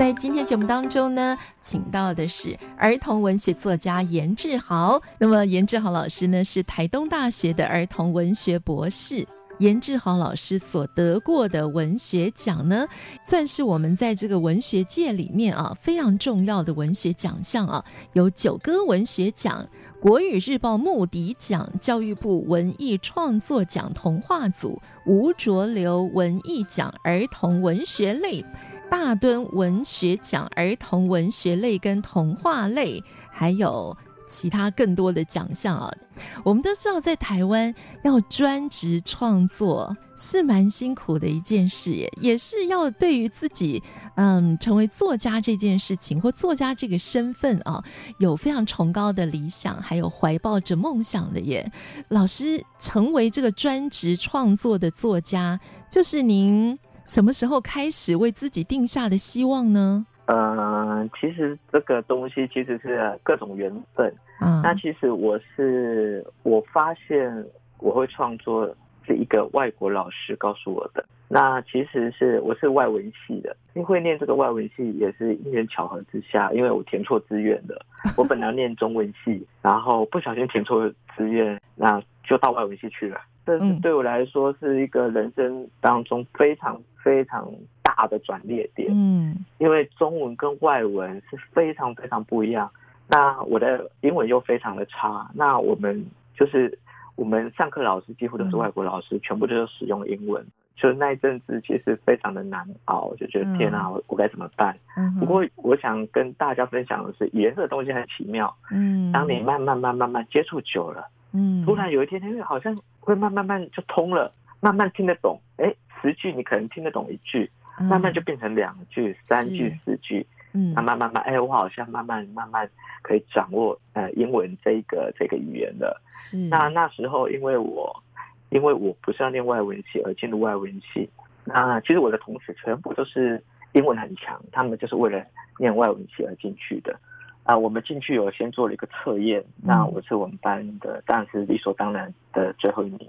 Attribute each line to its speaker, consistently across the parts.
Speaker 1: 在今天节目当中呢，请到的是儿童文学作家严志豪。那么，严志豪老师呢，是台东大学的儿童文学博士。严志豪老师所得过的文学奖呢，算是我们在这个文学界里面啊非常重要的文学奖项啊，有九歌文学奖、国语日报牧笛奖、教育部文艺创作奖童话组、吴浊流文艺奖儿童文学类、大墩文学奖儿童文学类跟童话类，还有。其他更多的奖项啊，我们都知道，在台湾要专职创作是蛮辛苦的一件事，耶，也是要对于自己嗯成为作家这件事情或作家这个身份啊，有非常崇高的理想，还有怀抱着梦想的耶。老师成为这个专职创作的作家，就是您什么时候开始为自己定下的希望呢？
Speaker 2: 嗯、呃，其实这个东西其实是各种缘分。嗯，那其实我是我发现我会创作是一个外国老师告诉我的。那其实是我是外文系的，因为会念这个外文系也是因缘巧合之下，因为我填错志愿的。我本来念中文系，然后不小心填错志愿，那就到外文系去了。这是对我来说是一个人生当中非常非常大的转捩点。嗯，因为中文跟外文是非常非常不一样。那我的英文又非常的差，那我们就是我们上课老师几乎都是外国老师，全部都是使用英文。就是那一阵子其实非常的难熬，就觉得天啊，我我该怎么办？不过我想跟大家分享的是，语言这个东西很奇妙。嗯，当你慢慢慢慢慢接触久了，嗯，突然有一天，因为好像会慢慢慢就通了，慢慢听得懂。哎，十句你可能听得懂一句，慢慢就变成两句、三句、四句。嗯，慢慢慢慢，哎，我好像慢慢慢慢可以掌握呃英文这个这个语言了。是，那那时候因为我因为我不是要念外文系而进入外文系，那其实我的同学全部都是英文很强，他们就是为了念外文系而进去的。啊，我们进去有先做了一个测验，那我是我们班的，当然是理所当然的最后一名。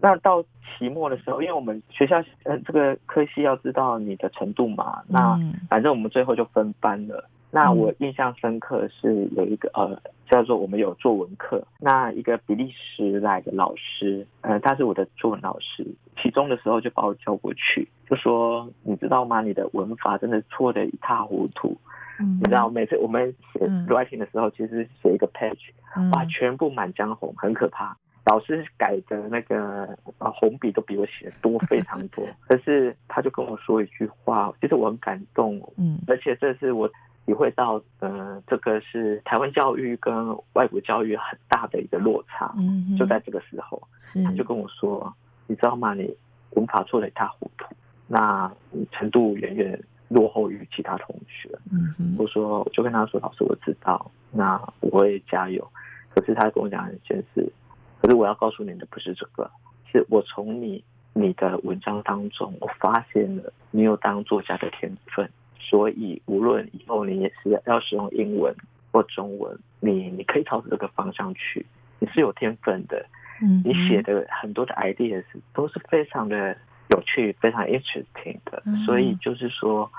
Speaker 2: 那到期末的时候，因为我们学校呃这个科系要知道你的程度嘛，那反正我们最后就分班了。那我印象深刻是有一个呃叫做我们有作文课，那一个比利时来的老师，呃他是我的作文老师，期中的时候就把我叫过去，就说你知道吗？你的文法真的错的一塌糊涂。嗯，你知道每次我们写 writing 的时候，其实写一个 page，哇，全部满江红，很可怕。老师改的那个啊红笔都比我写的多非常多，可是他就跟我说一句话，其实我很感动，嗯，而且这是我体会到，呃，这个是台湾教育跟外国教育很大的一个落差，嗯，就在这个时候，他就跟我说，你知道吗？你文法错得一塌糊涂，那你程度远远落后于其他同学，嗯，我说，我就跟他说，老师我知道，那我会加油，可是他跟我讲一件事。可是我要告诉你的不是这个，是我从你你的文章当中，我发现了你有当作家的天分，所以无论以后你也是要使用英文或中文，你你可以朝着这个方向去，你是有天分的，嗯，你写的很多的 ideas 都是非常的有趣，非常 interesting 的，所以就是说，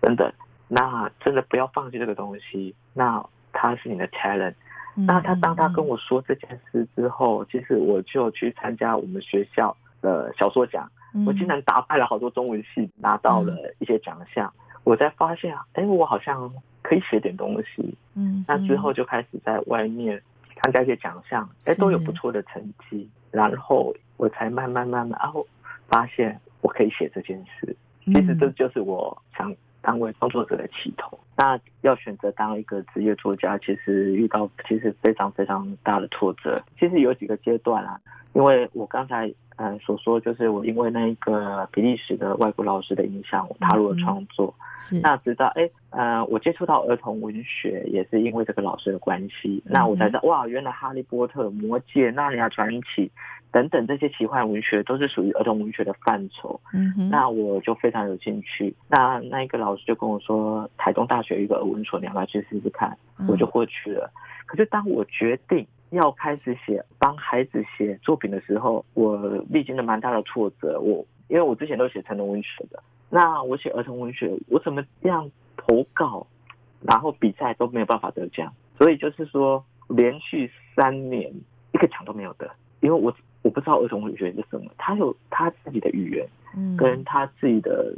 Speaker 2: 真的，那真的不要放弃这个东西，那它是你的 talent。那他当他跟我说这件事之后，其实我就去参加我们学校的小说奖，我竟然打败了好多中文系，拿到了一些奖项。我才发现，哎，我好像可以写点东西。嗯，那之后就开始在外面参加一些奖项，哎，都有不错的成绩。然后我才慢慢慢慢，然后发现我可以写这件事。其实这就是我想当为创作者的起头。那要选择当一个职业作家，其实遇到其实非常非常大的挫折。其实有几个阶段啊，因为我刚才嗯、呃、所说，就是我因为那个比利时的外国老师的影响，我踏入了创作。
Speaker 1: 嗯、是。
Speaker 2: 那直到哎呃，我接触到儿童文学，也是因为这个老师的关系。嗯、那我才知道哇，原来《哈利波特》《魔戒》《纳尼亚传奇》。等等，这些奇幻文学都是属于儿童文学的范畴。
Speaker 1: 嗯哼，
Speaker 2: 那我就非常有兴趣。那那一个老师就跟我说，台东大学有一个儿文所，你要不要去试试看？嗯、我就过去了。可是当我决定要开始写帮孩子写作品的时候，我历经了蛮大的挫折。我因为我之前都写成人文学的，那我写儿童文学，我怎么样投稿，然后比赛都没有办法得奖。所以就是说，连续三年一个奖都没有得，因为我。我不知道儿童文学是什么，他有他自己的语言，嗯，跟他自己的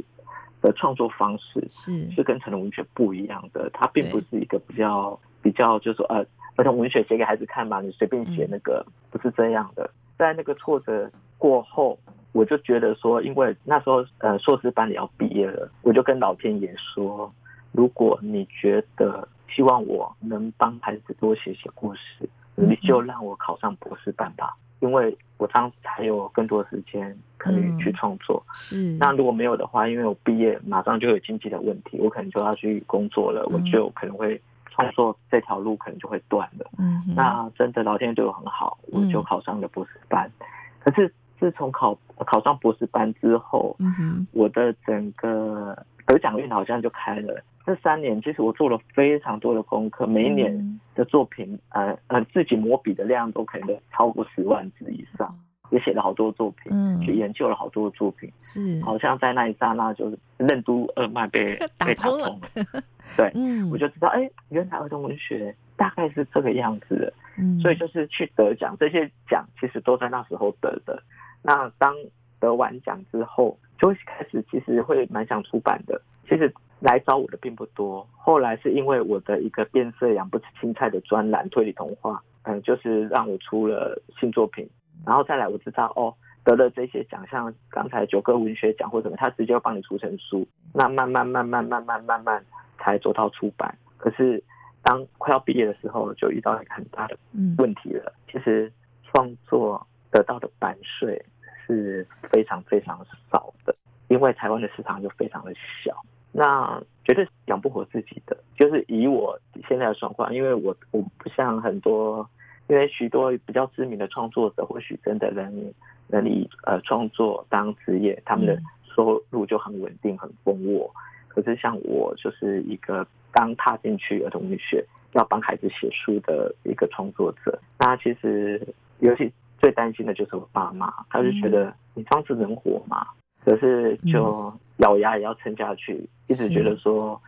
Speaker 2: 的创作方式是是跟成人文学不一样的，他并不是一个比较比较，就是说呃，儿童文学写给孩子看嘛，你随便写那个，不是这样的。在那个挫折过后，我就觉得说，因为那时候呃硕士班也要毕业了，我就跟老天爷说，如果你觉得希望我能帮孩子多写写故事，你就让我考上博士班吧。因为我这样子才有更多时间可以去创作。
Speaker 1: 嗯、是。
Speaker 2: 那如果没有的话，因为我毕业马上就有经济的问题，我可能就要去工作了，嗯、我就可能会创作这条路可能就会断了。
Speaker 1: 嗯。
Speaker 2: 那真的老天对我很好，我就考上了博士班。嗯、可是自从考考上博士班之后，
Speaker 1: 嗯哼，
Speaker 2: 我的整个得奖运好像就开了。这三年，其实我做了非常多的功课，每一年的作品，嗯、呃呃，自己磨笔的量都可能超过十万字以上，也写了好多作品，嗯，去研究了好多作品，
Speaker 1: 是，
Speaker 2: 好像在那一刹那，就是任督二脉被 被打通了，对，
Speaker 1: 嗯，
Speaker 2: 我就知道，哎，原来儿童文学大概是这个样子的，
Speaker 1: 嗯，
Speaker 2: 所以就是去得奖，这些奖其实都在那时候得的。那当得完奖之后，就会开始其实会蛮想出版的，其实。来找我的并不多，后来是因为我的一个变色羊不吃青菜的专栏推理童话，嗯，就是让我出了新作品，然后再来我知道哦，得了这些奖项，刚才九个文学奖或什么，他直接要帮你出成书，那慢慢慢慢慢慢慢慢才做到出版。可是当快要毕业的时候，就遇到一个很大的问题了。其实创作得到的版税是非常非常少的，因为台湾的市场就非常的小。那绝对是养不活自己的，就是以我现在的状况，因为我我不像很多，因为许多比较知名的创作者，或许真的能能以呃创作当职业，他们的收入就很稳定、很丰沃。可是像我，就是一个刚踏进去儿童文学，要帮孩子写书的一个创作者。那其实尤其最担心的就是我爸妈，他就觉得你这样子能活吗？可是就咬牙也要撑下去，一直觉得说，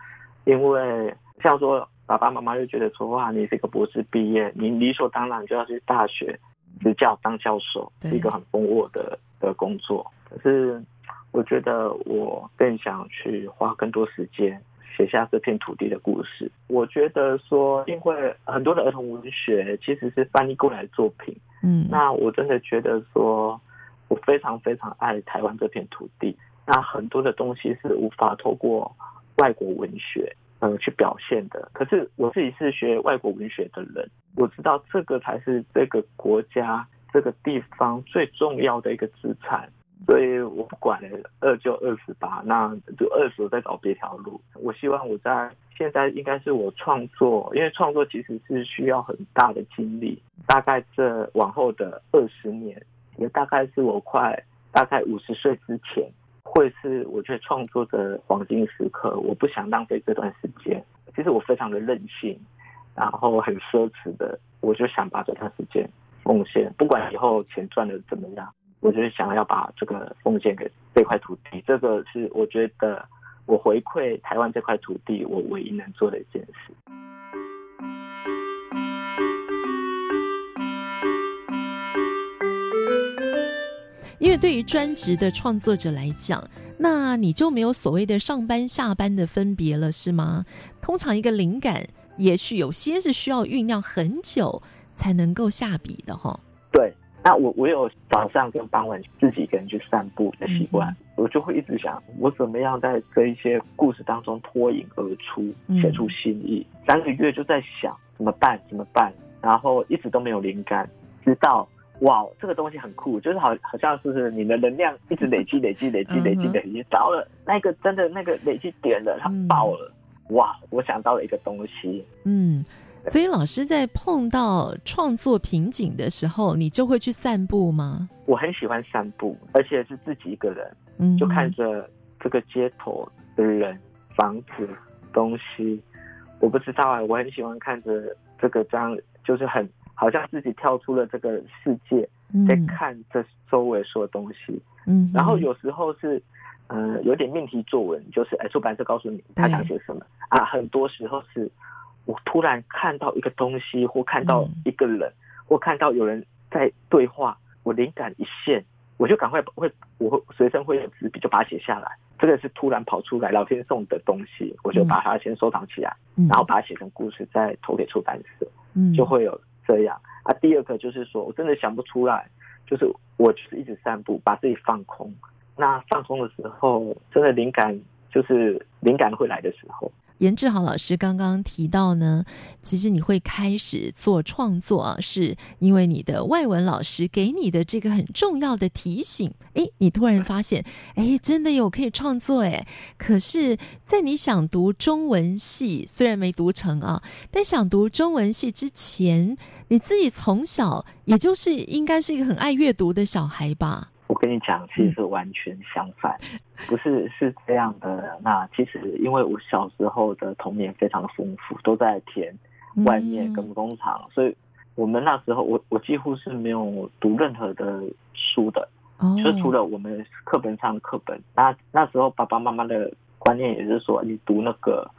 Speaker 2: 因为像说爸爸妈妈就觉得说，哇，你是一个博士毕业，你理所当然就要去大学执教当教授，是一个很丰沃的的工作。可是我觉得我更想去花更多时间写下这片土地的故事。我觉得说，因为很多的儿童文学其实是翻译过来的作品，
Speaker 1: 嗯，
Speaker 2: 那我真的觉得说。我非常非常爱台湾这片土地，那很多的东西是无法透过外国文学嗯去表现的。可是我自己是学外国文学的人，我知道这个才是这个国家这个地方最重要的一个资产，所以我不管了，饿就二十吧，那就二十，再找别条路。我希望我在现在应该是我创作，因为创作其实是需要很大的精力，大概这往后的二十年。也大概是我快大概五十岁之前，会是我觉得创作的黄金时刻。我不想浪费这段时间。其实我非常的任性，然后很奢侈的，我就想把这段时间奉献。不管以后钱赚的怎么样，我就是想要把这个奉献给这块土地。这个是我觉得我回馈台湾这块土地，我唯一能做的一件事。
Speaker 1: 因为对于专职的创作者来讲，那你就没有所谓的上班下班的分别了，是吗？通常一个灵感，也许有些是需要酝酿很久才能够下笔的，哈。
Speaker 2: 对，那我我有早上跟傍晚自己一个人去散步的习惯，嗯、我就会一直想，我怎么样在这一些故事当中脱颖而出，写出新意。嗯、三个月就在想怎么办，怎么办，然后一直都没有灵感，直到哇，这个东西很酷，就是好好像是你的能量一直累积、累积、累积、累积、累积，到了那个真的那个累积点了，它爆了，嗯、哇！我想到了一个东西，
Speaker 1: 嗯。所以老师在碰到创作瓶颈的时候，你就会去散步吗？
Speaker 2: 我很喜欢散步，而且是自己一个人，嗯，就看着这个街头的人、房子、东西。我不知道啊，我很喜欢看着这个这样，就是很好像自己跳出了这个世界，在看这周围所有东西。嗯，然后有时候是，嗯、呃，有点命题作文，就是哎，出版社告诉你他想写什么。啊，很多时候是。我突然看到一个东西，或看到一个人，嗯、或看到有人在对话，我灵感一现，我就赶快会，我会随身会有纸笔，就把它写下来。这个是突然跑出来，老天送的东西，我就把它先收藏起来，嗯、然后把它写成故事，再投给出版社，嗯，就会有这样。啊，第二个就是说我真的想不出来，就是我就是一直散步，把自己放空。那放空的时候，真的灵感就是灵感会来的时候。
Speaker 1: 严志豪老师刚刚提到呢，其实你会开始做创作啊，是因为你的外文老师给你的这个很重要的提醒。诶，你突然发现，诶，真的有可以创作诶。可是，在你想读中文系，虽然没读成啊，但想读中文系之前，你自己从小也就是应该是一个很爱阅读的小孩吧？
Speaker 2: 我跟你讲，其实是完全相反，不是是这样的。那其实因为我小时候的童年非常的丰富，都在田外面跟工厂，所以我们那时候我我几乎是没有读任何的书的，就是除了我们课本上的课本。那那时候爸爸妈妈的观念也是说，你读那个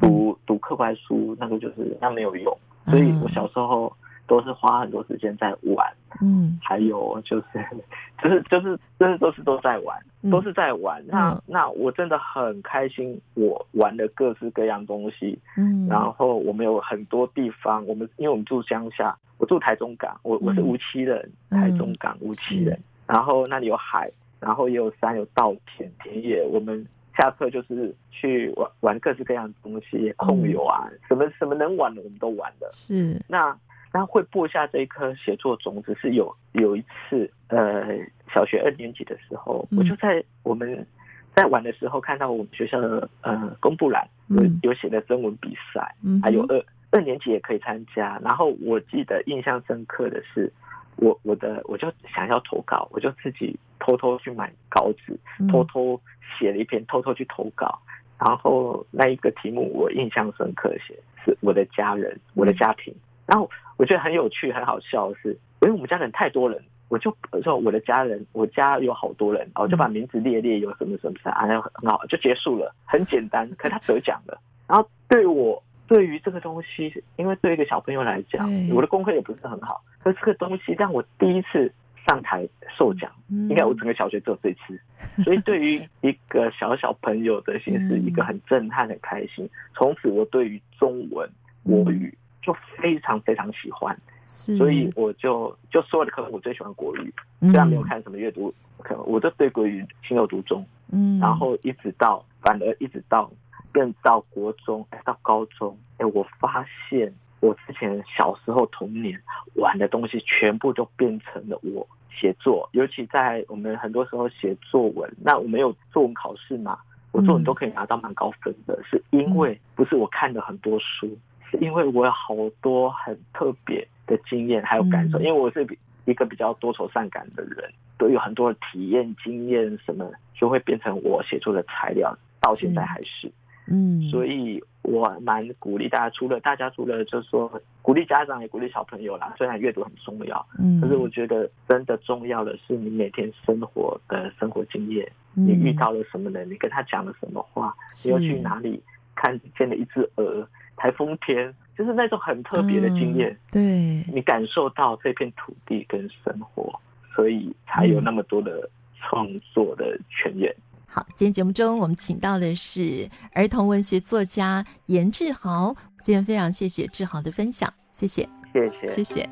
Speaker 2: 读读课外书，那个就是那没有用。所以我小时候。都是花很多时间在玩，嗯，还有就是，就是就是真的都是都在玩，都是在玩。那那我真的很开心，我玩的各式各样东西，嗯，然后我们有很多地方，我们因为我们住乡下，我住台中港，我我是梧栖人，台中港梧栖人，然后那里有海，然后也有山，有稻田田野，我们下课就是去玩玩各式各样的东西，控油啊，什么什么能玩的我们都玩的，
Speaker 1: 是。
Speaker 2: 那。那会播下这一颗写作种子，是有有一次，呃，小学二年级的时候，我就在我们在玩的时候，看到我们学校的呃公布栏有有写的征文比赛，还有二二年级也可以参加。然后我记得印象深刻的是，我我的我就想要投稿，我就自己偷偷去买稿纸，偷偷写了一篇，偷偷去投稿。然后那一个题目我印象深刻写是我的家人，我的家庭。然后我觉得很有趣、很好笑的是，因为我们家人太多人，我就说我的家人，我家有好多人，我就把名字列列，有什么什么啥，啊，很好，就结束了，很简单。可是他得奖了。然后对我，对于这个东西，因为对一个小朋友来讲，我的功课也不是很好，可是这个东西让我第一次上台授奖，应该我整个小学只有这次。所以对于一个小小朋友的心是 一个很震撼、很开心。从此我对于中文国语。就非常非常喜欢，所以我就就说的可能我最喜欢国语，虽然没有看什么阅读，可能我都对国语情有独钟。嗯，然后一直到反而一直到变到国中，哎，到高中，哎，我发现我之前小时候童年玩的东西，全部都变成了我写作。尤其在我们很多时候写作文，那我们有作文考试嘛，我作文都可以拿到蛮高分的，是因为不是我看了很多书。因为我有好多很特别的经验还有感受，因为我是一个比较多愁善感的人，都有很多的体验经验，什么就会变成我写作的材料，到现在还是，嗯，所以我蛮鼓励大家，除了大家除了就是说鼓励家长也鼓励小朋友啦，虽然阅读很重要，嗯，可是我觉得真的重要的是你每天生活的生活经验，你遇到了什么人，你跟他讲了什么话，你又去哪里看见了一只鹅。台风天就是那种很特别的经验，嗯，对，你感受到这片土地跟生活，所以才有那么多的创作的泉源。
Speaker 1: 好，今天节目中我们请到的是儿童文学作家严志豪，今天非常谢谢志豪的分享，谢谢，
Speaker 2: 谢谢，
Speaker 1: 谢谢。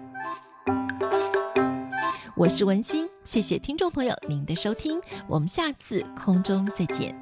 Speaker 1: 我是文心，谢谢听众朋友您的收听，我们下次空中再见。